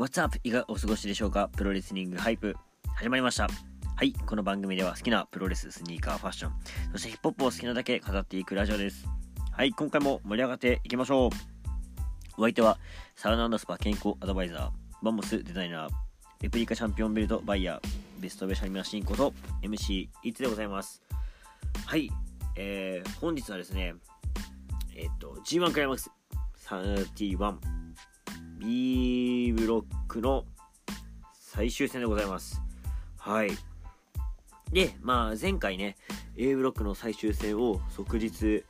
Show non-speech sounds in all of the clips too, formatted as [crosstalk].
What's up? いかがお過ごしでしょうか？プロレスリングハイプ始まりました。はい、この番組では好きなプロレス、スニーカー、ファッション、そしてヒップホップを好きなだけ語っていくラジオです。はい、今回も盛り上がっていきましょう。お相手は、サウナスパ健康アドバイザー、バンモスデザイナー、レプリカチャンピオンベルトバイヤー、ベストベシャリマシンこと MC いつでございます。はい、えー、本日はですね、えっ、と、G1 クライマックス31 B ブロックの最終戦でございます。はい。で、まあ、前回ね、A ブロックの最終戦を即日、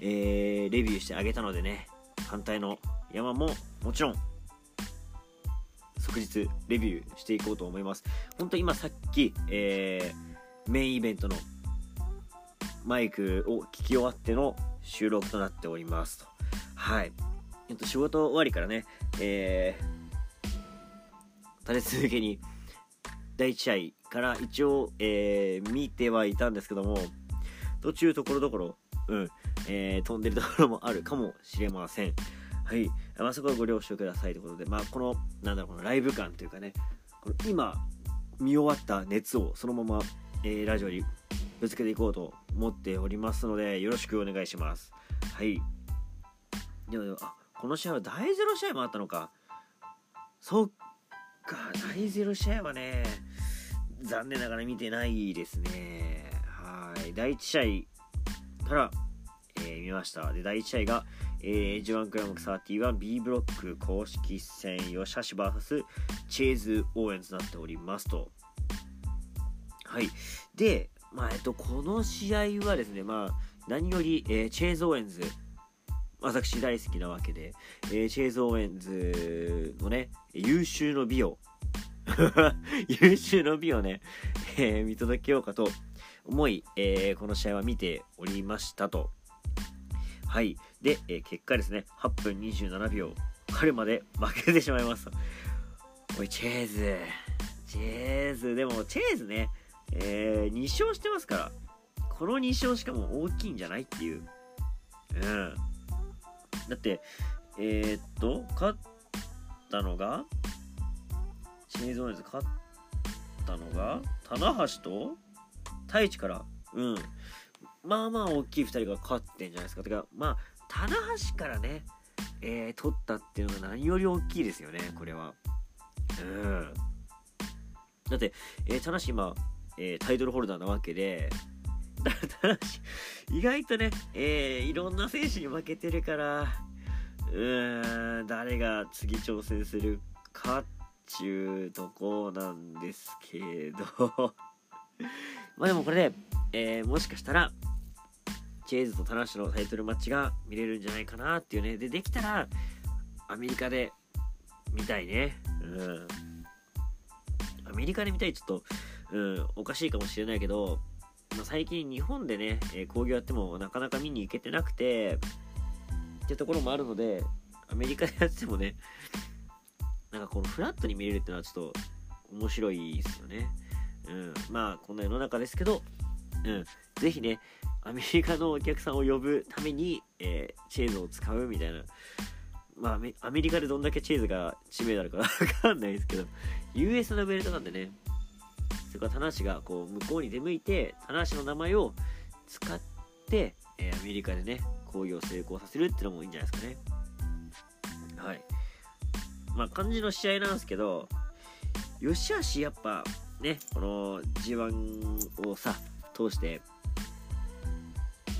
えー、レビューしてあげたのでね、反対の山ももちろん、即日レビューしていこうと思います。本当今さっき、えー、メインイベントのマイクを聞き終わっての収録となっておりますと。はい。えっと、仕事終わりからね、えー、立て続けに第1試合から一応、えー、見てはいたんですけども、途中ところどころ、うん、えー、飛んでるところもあるかもしれません。はい。まあ、そこはご了承くださいということで、まあ、この、なんだろう、このライブ感というかね、この今、見終わった熱をそのまま、えー、ラジオにぶつけていこうと思っておりますので、よろしくお願いします。はい。でも、でもあ、この試合は第0試合もあったのか。そっか、第0試合はね、残念ながら見てないですね。はい。第1試合から、えー見ました。で、第1試合が、えー、G1 クライマックス 31B ブロック公式戦吉橋 VS チェーズ・オーエンズとなっておりますと。はい。で、まあ、えっと、この試合はですね、まあ、何より、えーチェーズ・オーエンズ、私大好きなわけで、えーチェーズ・オーエンズのね、有終の美を、[laughs] 有終の美をね、えー見届けようかと思い、えーこの試合は見ておりましたと。はい。で、えー結果ですね、8分27秒、彼まで負けてしまいました。おい、チェーズ。チェーズ、でも、チェーズね、えー2勝してますから、この2勝しかも大きいんじゃないっていう。うん。だって、えー、っと、勝ったのが、チェーズオーエンズ勝ったのが、棚橋と太一から、うん。まあまあ大きい2人が勝ってんじゃないですか。てか、まあ、棚橋からね、えー、取ったっていうのが何より大きいですよね、これは。うん。だって、えー、棚橋今、えータイトルホルダーなわけで、だ棚橋、意外とね、えーいろんな選手に負けてるから、うーん、誰が次挑戦するかっちゅうとこなんですけど、[laughs] まあでもこれで、えーもしかしたら、チェーズとタナシのタイトルマッチが見れるんじゃないかなっていうね。で、できたら、アメリカで見たいね。うん。アメリカで見たいちょっと、うん、おかしいかもしれないけど、まあ、最近日本でね、えー興行やってもなかなか見に行けてなくて、ってところもあるので、アメリカでやってもね、なんかこのフラットに見れるっていうのはちょっと面白いですよね。うん、まあこんな世の中ですけど、うん、ぜひね、アメリカのお客さんを呼ぶために、えーチェーズを使うみたいな。まあアメ、リカでどんだけチェーズが知名度あるかわかんないですけど、US のベルトなんでね、そこは棚橋がこう向こうに出向いて、棚橋の名前を使って、えーアメリカでね、興行を成功させるっていうのもいいんじゃないですかね。はい。まあ、感じの試合なんですけど、吉橋やっぱね、この G1 をさ、通して、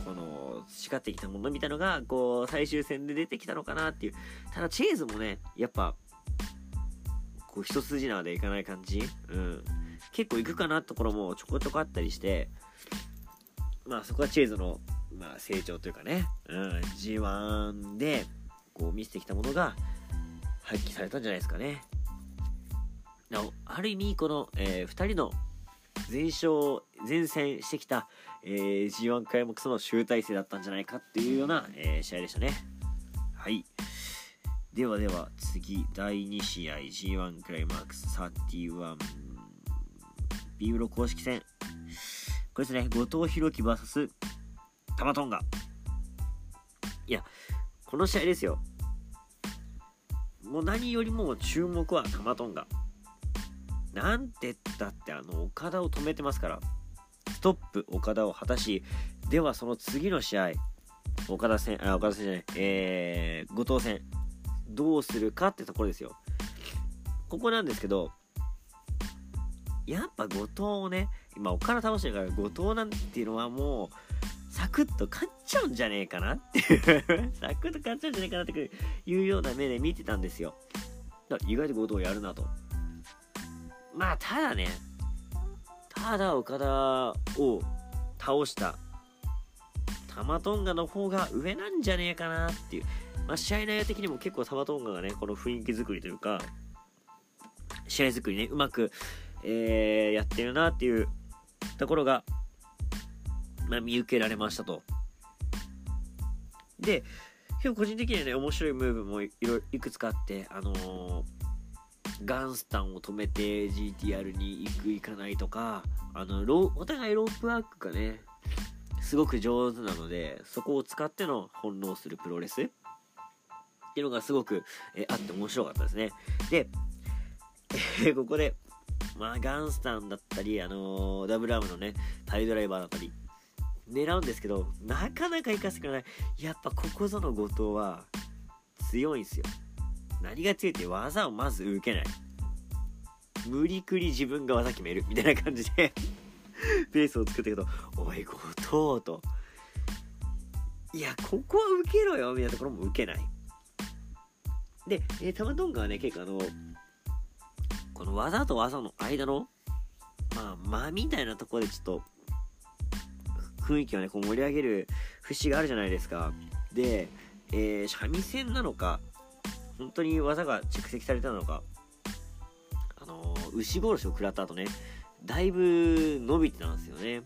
この培ってきたものみたいのが、こう、最終戦で出てきたのかなっていう。ただ、チェーズもね、やっぱ、こう、一筋縄でいかない感じうん。結構いくかなところもちょこちょこあったりして、まあ、そこはチェーズの、まあ、成長というかね、うん、G1 で、こう、見せてきたものが、発揮されたんじゃないですかね。なお、ある意味、この、え2人の前勝、前戦してきた、えー G1 開幕その集大成だったんじゃないかっていうような、えー試合でしたね。はい。ではでは、次、第2試合、G1 クライマックス31 31B ブロ公式戦。これですね、後藤弘樹 VS タマトンガ。いや、この試合ですよ。もう何よりも注目はタマトンガなんてったってあの岡田を止めてますからストップ岡田を果たしではその次の試合岡田戦あ岡田戦じゃないえー、後藤戦どうするかってところですよここなんですけどやっぱ後藤をね今岡田倒してるから後藤なんていうのはもうサクッと勝っちゃうんじゃねえかなっていう。[laughs] サクッと勝っちゃうんじゃねえかなっていうような目で見てたんですよ。だ意外と後藤やるなと。まあただねただ岡田を倒したタマトンガの方が上なんじゃねえかなっていう、まあ、試合内容的にも結構タマトンガがねこの雰囲気作りというか試合作りねうまく、えー、やってるなっていうところが、まあ、見受けられましたと。で結構個人的にはね面白いムーブもいろいくつかあってあのーガンスタンを止めて GTR に行く行かないとかあのロお互いロープワークがねすごく上手なのでそこを使っての翻弄するプロレスっていうのがすごく、えあって面白かったですね。で、えー、ここでまあガンスタンだったりあのー、ダブルアームのねタイドライバーだったり狙うんですけどなかなか行かせてくれない。やっぱここぞの後藤は強いんすよ。何が強いって技をまず受けない。無理くり自分が技決める。みたいな感じでペースを作ったけど「おい後藤」と「いやここは受けろよ」みたいなところも受けない。で、えー、タマトンガはね結構あのこの技と技の間のまあ間みたいなところでちょっと雰囲気をねこう盛り上げる節があるじゃないですか。で、えー、三味線なのか本当に技が蓄積されたのかあのー、牛殺しを食らった後ねだいぶ伸びてたんですよね。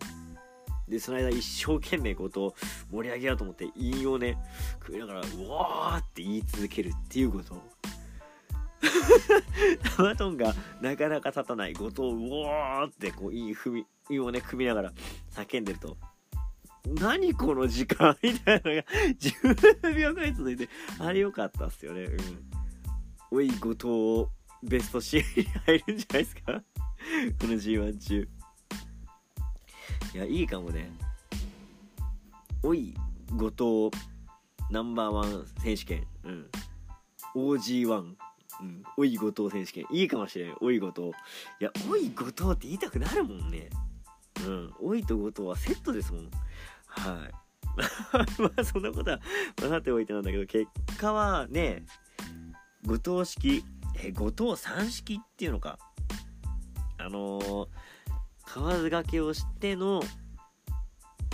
でその間一生懸命こと盛り上げようと思って韻をね食いながら「うわー」って言い続けるっていうこと [laughs] マトンがなかなか立たない後藤をうわーってこう韻踏みをね組みながら叫んでると何この時間みたいなのが [laughs] 10秒くらい続いて、あれ良かったっすよね。うん。おい、後藤、ベストシーンに入るんじゃないですか？[laughs] この G1 中。いや、いいかもね。おい、後藤、ナンバーワン選手権。うん。OG1。うん。おい、後藤選手権。いいかもしれん。おい、後藤。いや、おい、後藤って言いたくなるもんね。うん。おいと後藤はセットですもん。はい。[laughs] まあそんなことは、まあ、さておいてなんだけど結果はね後藤式え後藤三式っていうのかあのー、河津掛けをしての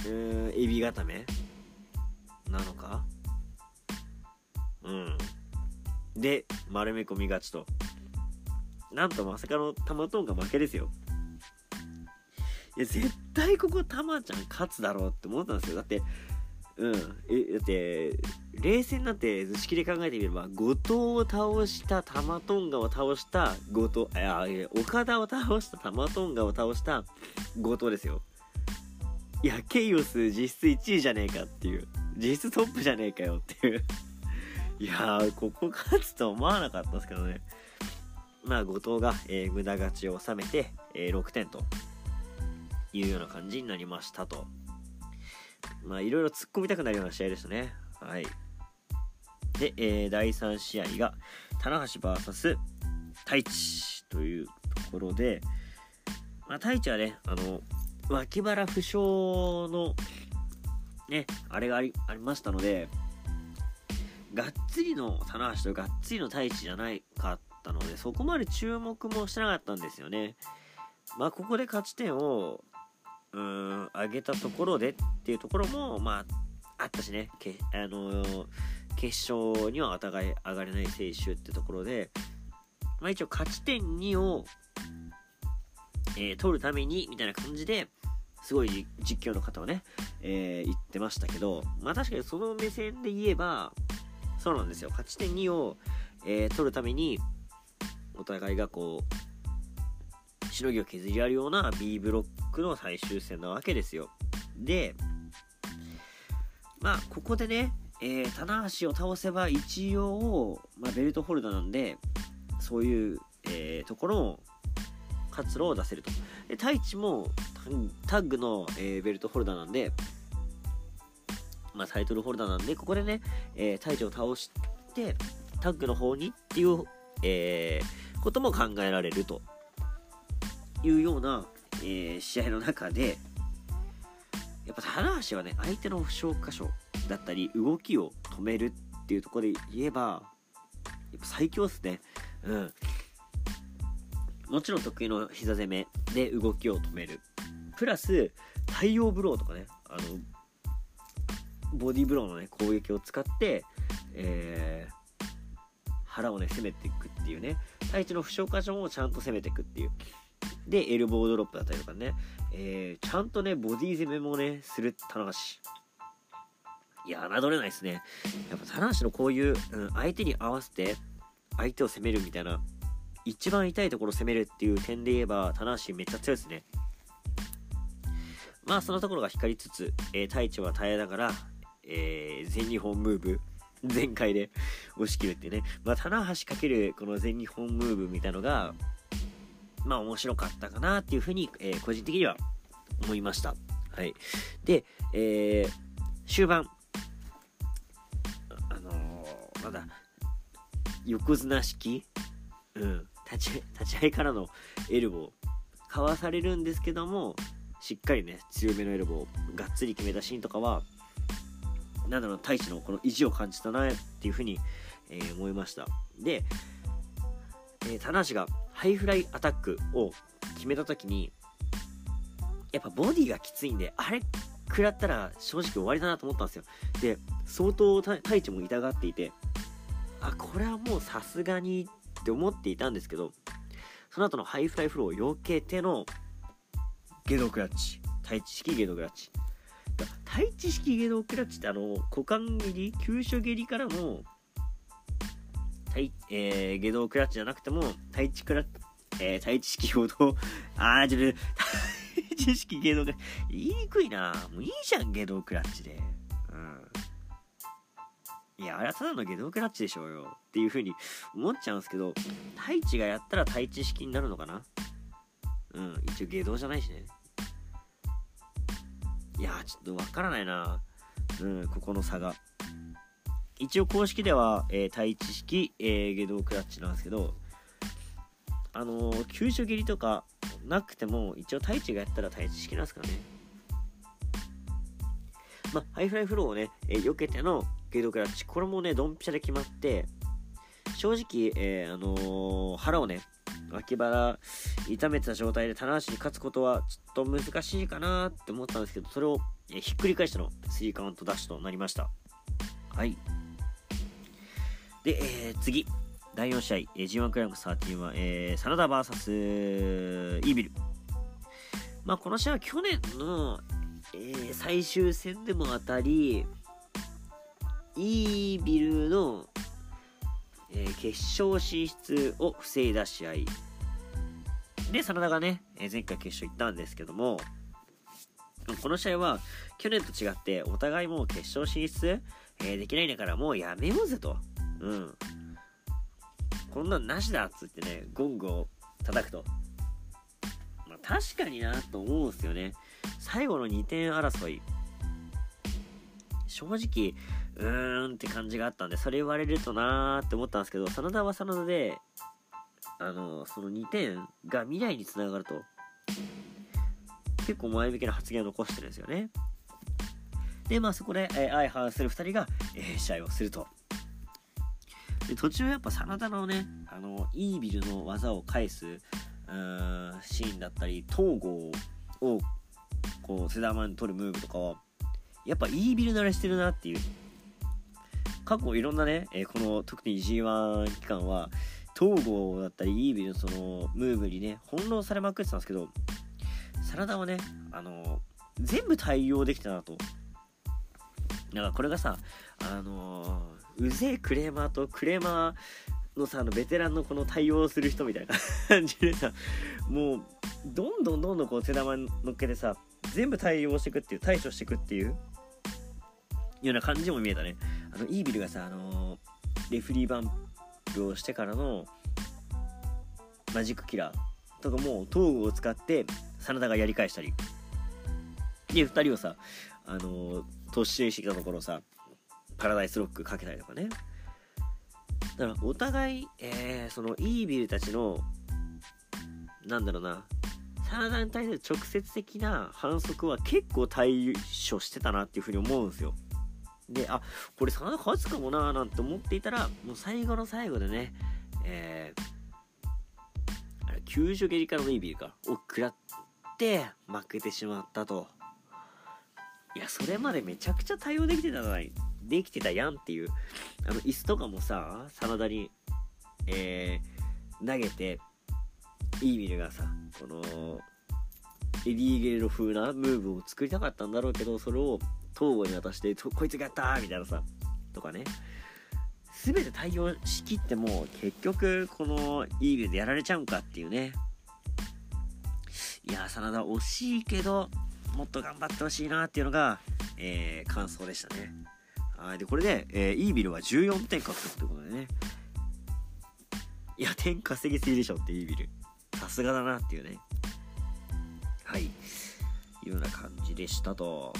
えー、エビ固めなのかうんで丸め込みがちと。なんとまさかの玉トンが負けですよ。いや絶対ここたまちゃん勝つだろうって思ったんですよ。だってうん。えだって冷静になって図式で考えてみれば後藤を倒した玉トンガを倒した後藤いや岡田を倒した玉トンガを倒した後藤ですよ。いやケイオス実質1位じゃねえかっていう。実質トップじゃねえかよっていう。いやーここ勝つと思わなかったですけどねまあ後藤が、えー、無駄勝ちを収めて、えー、6点というような感じになりましたと。まあ、いろいろ突っ込みたくなるような試合でしたね。はい。で、えー、第3試合が、棚橋 VS 太一というところで、まあ、太一はね、あの、脇腹負傷の、ね、あれがありありましたので、がっつりの棚橋とがっつりの太一じゃないかったので、そこまで注目もしてなかったんですよね。まあ、ここで勝ち点をうん上げたところでっていうところもまああったしねけ、あのー、決勝にはお互い上がれない選手ってところで、まあ、一応勝ち点2を、えー、取るためにみたいな感じですごい実況の方はね、えー、言ってましたけどまあ確かにその目線で言えばそうなんですよ勝ち点2を、え取るためにお互いがこうしのぎを削り合うような B ブロックの最終戦なわけですよ。で、まあ、ここでね、えー、棚橋を倒せば一応、まあ、ベルトホルダーなんでそういう、えー、ところの活路を出せるとで太一もタッグの、えー、ベルトホルダーなんでまあ、タイトルホルダーなんでここでね、えー、太一を倒してタッグの方にっていう、えー、ことも考えられるというような、えー、試合の中でやっぱ棚橋はね相手の負傷箇所だったり動きを止めるっていうところで言えばやっぱ最強っすね。うん。もちろん得意の膝攻めで動きを止める。プラス太陽ブローとかねあのボディーブローのね攻撃を使って、えー、腹をね攻めていくっていうね。太一の負傷箇所もちゃんと攻めていくっていう。でエルボードロップだったりとかね、えー、ちゃんとねボディ攻めもねする棚橋いや侮れないですね。やっぱ棚橋のこういう、うん、相手に合わせて相手を攻めるみたいな一番痛いところを攻めるっていう点で言えば棚橋めっちゃ強いですね。まあそのところが光りつつ、えー、太一は耐えながら、えー、全日本ムーブ全開で押し切るっていうね、まあ、棚橋かけるこの全日本ムーブみたいのが、まあ面白かったかなっていうふうに、えー、個人的には思いました。はい。で、えー、終盤、あのー、まだ、横綱式、うん、立ち立ち合いからのエルボー、かわされるんですけども、しっかりね、強めのエルボー、がっつり決めたシーンとかは、なんだろう、太一のこの意地を感じたなっていうふうに、えー、思いました。で、えー、棚橋がハイフライアタックを決めた時に、やっぱボディがきついんで、あれ食らったら正直終わりだなと思ったんですよ。で、相当タイチも痛がっていて、あ、これはもうさすがにって思っていたんですけど、その後のハイフライフローを避けてのゲドクラッチ。太一式ゲドクラッチ。太一式ゲドクラッチってあの股間蹴り急所蹴りからの太、えー、下道クラッチじゃなくても太一クラッ、えー、太一式ほど [laughs] あーちょ太一式下道クラッチ。言いにくいな。もういいじゃん下道クラッチで。うん。いやあれはただの下道クラッチでしょうよ。っていう風に思っちゃうんですけど太一がやったら太一式になるのかな。うん一応下道じゃないしね。いやちょっとわからないな。うん、ここの差が。一応公式では、えー、タイチ式、えー、ゲドクラッチなんですけど、あのー、急所蹴りとかなくても、一応タイチがやったらタイチ式なんですからね。まあ、ハイフライフローをね、えー、避けてのゲドクラッチ、これもね、ドンピシャで決まって、正直、えー、あのー、腹をね、脇腹痛めてた状態で棚橋に勝つことはちょっと難しいかなって思ったんですけどそれをひっくり返しての3カウントダッシュとなりました。はい。で、えー、次第4試合、えー、G1 クライマックス13は、えー、真田 VS イービル。まあこの試合は去年の、えー、最終戦でも当たりイービルのえー、決勝進出を防いだ試合。で真田がね、え、前回決勝行ったんですけどもこの試合は去年と違ってお互いもう決勝進出、え、できないんだからもうやめようぜと。うん。こんなんなしだっつってねゴングを叩くと。まあ確かになと思うんですよね。最後の2点争い。正直うーんって感じがあったんでそれ言われるとなーって思ったんですけど真田は真田であのその2点が未来につながると結構前向きな発言を残してるんですよね。でまあそこで、えー、相反する2人が、えー、試合をすると。で途中やっぱ真田のねあのイービルの技を返すうーシーンだったり東郷をこうセダーマンに取るムーブとかはやっぱイービル慣れしてるなっていう過去いろんなね、え、この特に G1 期間は東郷だったりイービルのそのムーブにね翻弄されまくってたんですけど真田はねあの全部対応できたなと。なんかこれがさあのうぜえクレーマーとクレーマーのさあのベテランのこの対応する人みたいな [laughs] 感じでさもうどんどんどんどんこう手玉乗っけてさ全部対応していくっていう対処していくっていうような感じも見えたね。あのイービルがさあのレフリーバンプをしてからのマジックキラーとかもトーグを使って真田がやり返したり。で2人をさあの突進してきたところさパラダイスロックかけたりとかね。だからお互い、えー、そのイービルたちのなんだろうな真田に対する直接的な反則は結構対処してたなっていうふうに思うんですよ。であこれ真田勝つかもななんて思っていたらもう最後の最後でねえー、あれ救助蹴りからのイービルかを食らって負けてしまったと。いやそれまでめちゃくちゃ対応できてたじゃないできてたやんっていうあの椅子とかもさ真田に、えー、投げてイービルがさこのエディー・ゲレロ風なムーブを作りたかったんだろうけどそれを東郷に渡してこいつがやったみたいなさとかね。全て対応しきっても結局このイービルでやられちゃうんかっていうね。いや真田惜しいけどもっと頑張ってほしいなっていうのが、えー、感想でしたね。はいでこれで、えー、イービルは14点獲得ということでね。いや点稼ぎすぎでしょってイービル。さすがだなっていうね。はい。いうような感じでしたと。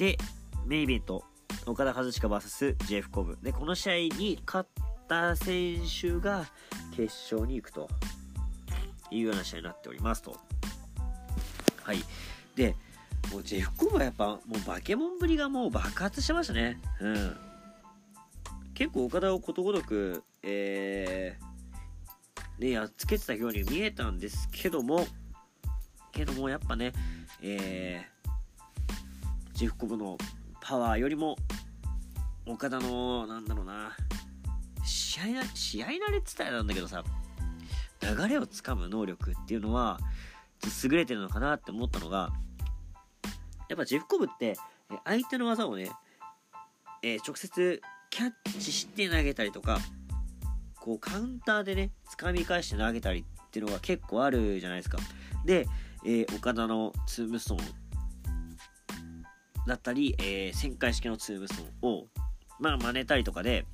でメイイベント岡田和親 VS ジェフコブ。でこの試合に勝った選手が決勝に行くというような試合になっておりますと。はい。でもうジェフコブはやっぱもうバケモンぶりがもう爆発してましたね。うん。結構岡田をことごとくえー、ねやっつけてたように見えたんですけどもけどもやっぱねえー、ジェフコブのパワーよりも岡田のなんだろうな。試合試合慣れって言ったらなんだけどさ。流れをつかむ能力っていうのは優れてるのかなって思ったのがやっぱジェフコブって相手の技をね、えー、直接キャッチして投げたりとかこうカウンターでね掴み返して投げたりっていうのが結構あるじゃないですか。で、えー、岡田のツームストーンだったり、えー、旋回式のツームストーンをまあ真似たりとかで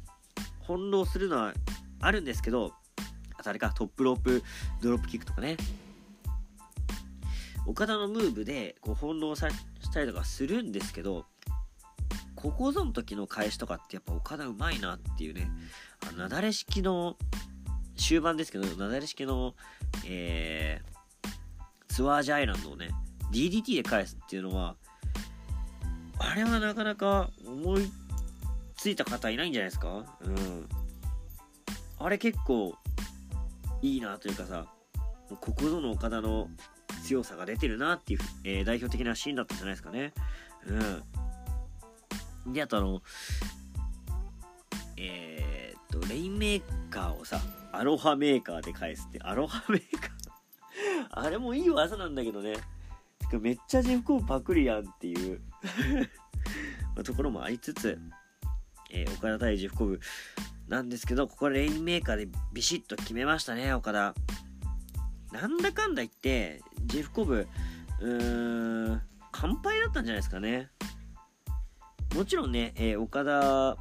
翻弄するのはあるんですけどあとあれかトップロープドロップキックとかね。岡田のムーブでこう翻弄さしたりとかするんですけどここぞの時の返しとかってやっぱ岡田うまいなっていうねあのなだれ式の終盤ですけどなだれ式のえー、ツアージアイランドをね DDT で返すっていうのはあれはなかなか思いついた方いないんじゃないですか？うん。あれ結構いいなというかさここぞの岡田の強さが出てるなっていう、えー、代表的なシーンだったじゃないですかね。うん。であとあのえー、っとレインメーカーをさアロハメーカーで返すってアロハメーカー？[laughs] あれもいい技なんだけどね。めっちゃジェフコブパクリやんっていう。[laughs] まところもありつつ、えー、岡田対ジェフコブなんですけど、ここはレインメーカーでビシッと決めましたね、岡田。なんだかんだ言って、ジェフコブ、うーん、完敗だったんじゃないですかね。もちろんね、えー、岡田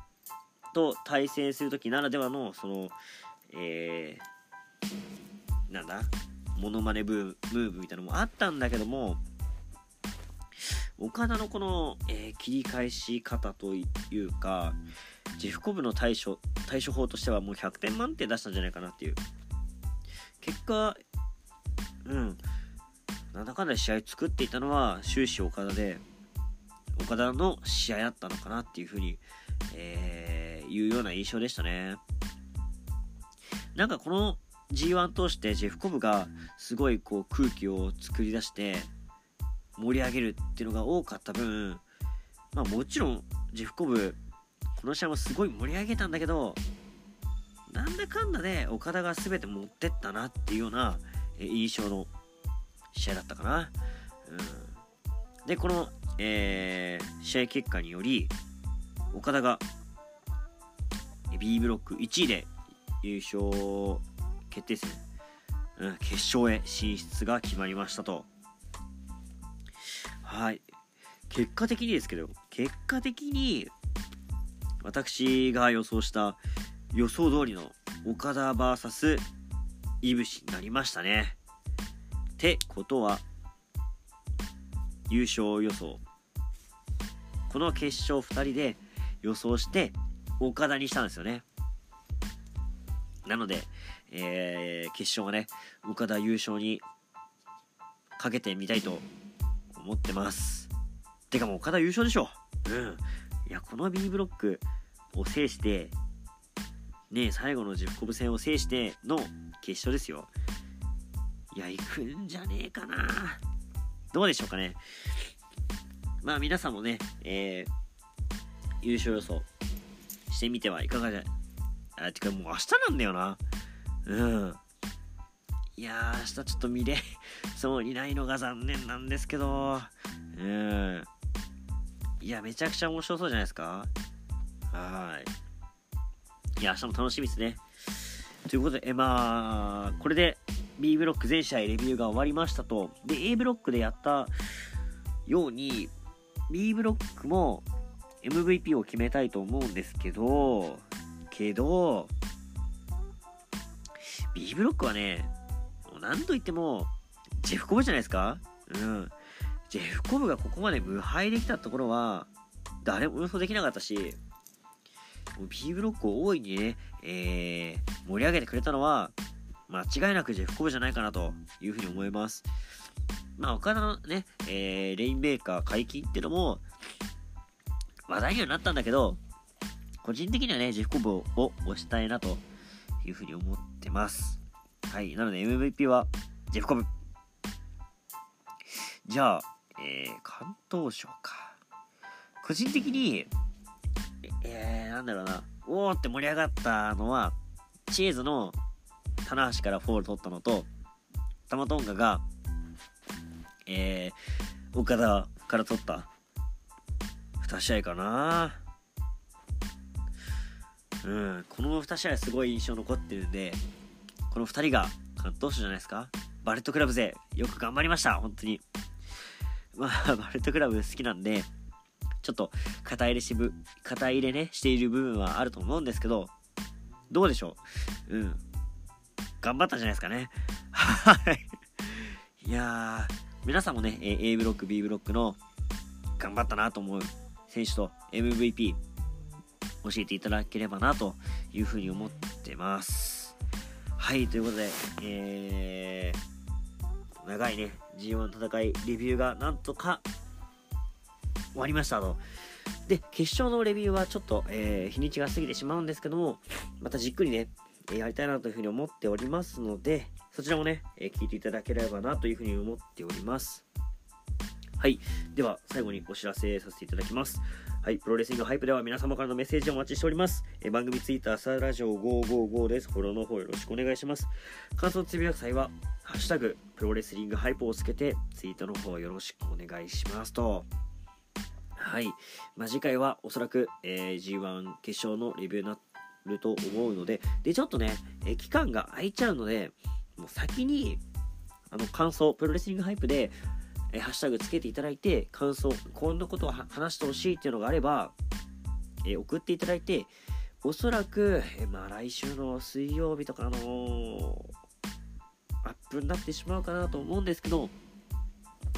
と対戦する時ならではの、その、えー、なんだ、モノマネブームーブみたいなのもあったんだけども、岡田のこの、えー、切り返し方というかジェフコブの対処対処法としてはもう100点満点出したんじゃないかなっていう。結果うん。なんだかんだ試合作っていたのは終始岡田で岡田の試合だったのかなっていうふうに、えー、いうような印象でしたね。なんかこの G1 通してジェフコブがすごいこう空気を作り出して盛り上げるっていうのが多かった分、まあもちろんジェフコブ、この試合もすごい盛り上げたんだけど、なんだかんだで岡田が全て持ってったなっていうような印象の試合だったかな。うん、で、この、えー、試合結果により、岡田が B ブロック1位で優勝決定戦、うん、決勝へ進出が決まりましたと。はい。結果的にですけど、結果的に、私が予想した予想通りの岡田 VS いぶしになりましたね。ってことは優勝予想この決勝2人で予想して岡田にしたんですよね。なので、えー、決勝はね、岡田優勝にかけてみたいと思ってます。てかもう岡田優勝でしょ。うん。いや、この B ブロックを制して、ね、最後のジェフコブ戦を制しての決勝ですよ。いや、行くんじゃねえかな。どうでしょうかね。まあ皆さんもね、えー、優勝予想してみてはいかがじゃ、あ、てかもう明日なんだよな。うん。いやー、明日ちょっと見れ [laughs] そうにないのが残念なんですけど、うん。いや、めちゃくちゃ面白そうじゃないですか？はい。いや、明日も楽しみですね。ということで、えまあ、これで B ブロック全試合レビューが終わりましたと。で、A ブロックでやったように、B ブロックも MVP を決めたいと思うんですけど、けど、B ブロックはね、何と言っても、ジェフコブじゃないですか？うん。ジェフコブがここまで無敗できたところは、誰も予想できなかったし、B ブロックを大いにね、えー、盛り上げてくれたのは、間違いなくジェフコブじゃないかなというふうに思います。まあ、岡田のね、えー、レインメーカー解禁っていうのも、話題にはなったんだけど、個人的にはね、ジェフコブを推したいなというふうに思ってます。はい。なので MVP はジェフコブ。じゃあ、えー、関東賞か。個人的に、えー、なんだろうな、おーって盛り上がったのは、チェーズの棚橋からフォール取ったのと、タマトンガが、えー、オカダから取った2試合かな。うん、この2試合すごい印象残ってるんで、この2人が敢闘賞じゃないですか。バレットクラブ勢、よく頑張りました、本当に。まあ、[laughs] バレットクラブ好きなんで、ちょっと肩入れしぶ、肩入れね、している部分はあると思うんですけど、どうでしょう？うん。頑張ったんじゃないですかね。はい。いや、皆さんもね、A ブロック、B ブロックの頑張ったなと思う選手と MVP 教えていただければなというふうに思ってます。はい、ということで、えー、長いね、G1 戦い、レビューがなんとか終わりましたと。で、決勝のレビューはちょっと、えー、日にちが過ぎてしまうんですけども、またじっくりね、やりたいなというふうに思っておりますので、そちらもね、え聞いていただければなというふうに思っております。はい。では、最後にお知らせさせていただきます。はい。プロレスリングハイプでは皆様からのメッセージをお待ちしております。え番組ツイッター、朝ラジオ555です。フォローの方よろしくお願いします。感想つぶやく際は、ハッシュタグ、プロレスリングハイプをつけて、ツイートの方よろしくお願いしますと。はい。まあ、次回はおそらく、えー、G1 決勝のレビューになると思うので、で、ちょっとね、え期間が空いちゃうので、もう先に、あの、感想、プロレスリングハイプで、えハッシュタグつけていただいて、感想、こんなことを話してほしいっていうのがあれば、え送っていただいて、おそらく、えまあ来週の水曜日とかのアップになってしまうかなと思うんですけど、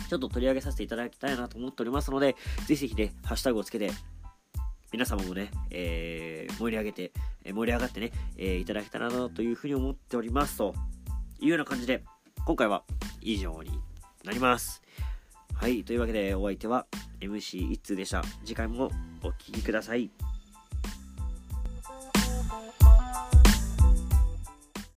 ちょっと取り上げさせていただきたいなと思っておりますので、ぜひぜひね、ハッシュタグをつけて、皆様もね、えー、盛り上げて、え盛り上がってね、えー、いただけたらなというふうに思っておりますと。いうような感じで、今回は以上になります。はい、というわけでお相手は MC 一通でした。次回もお聴きください。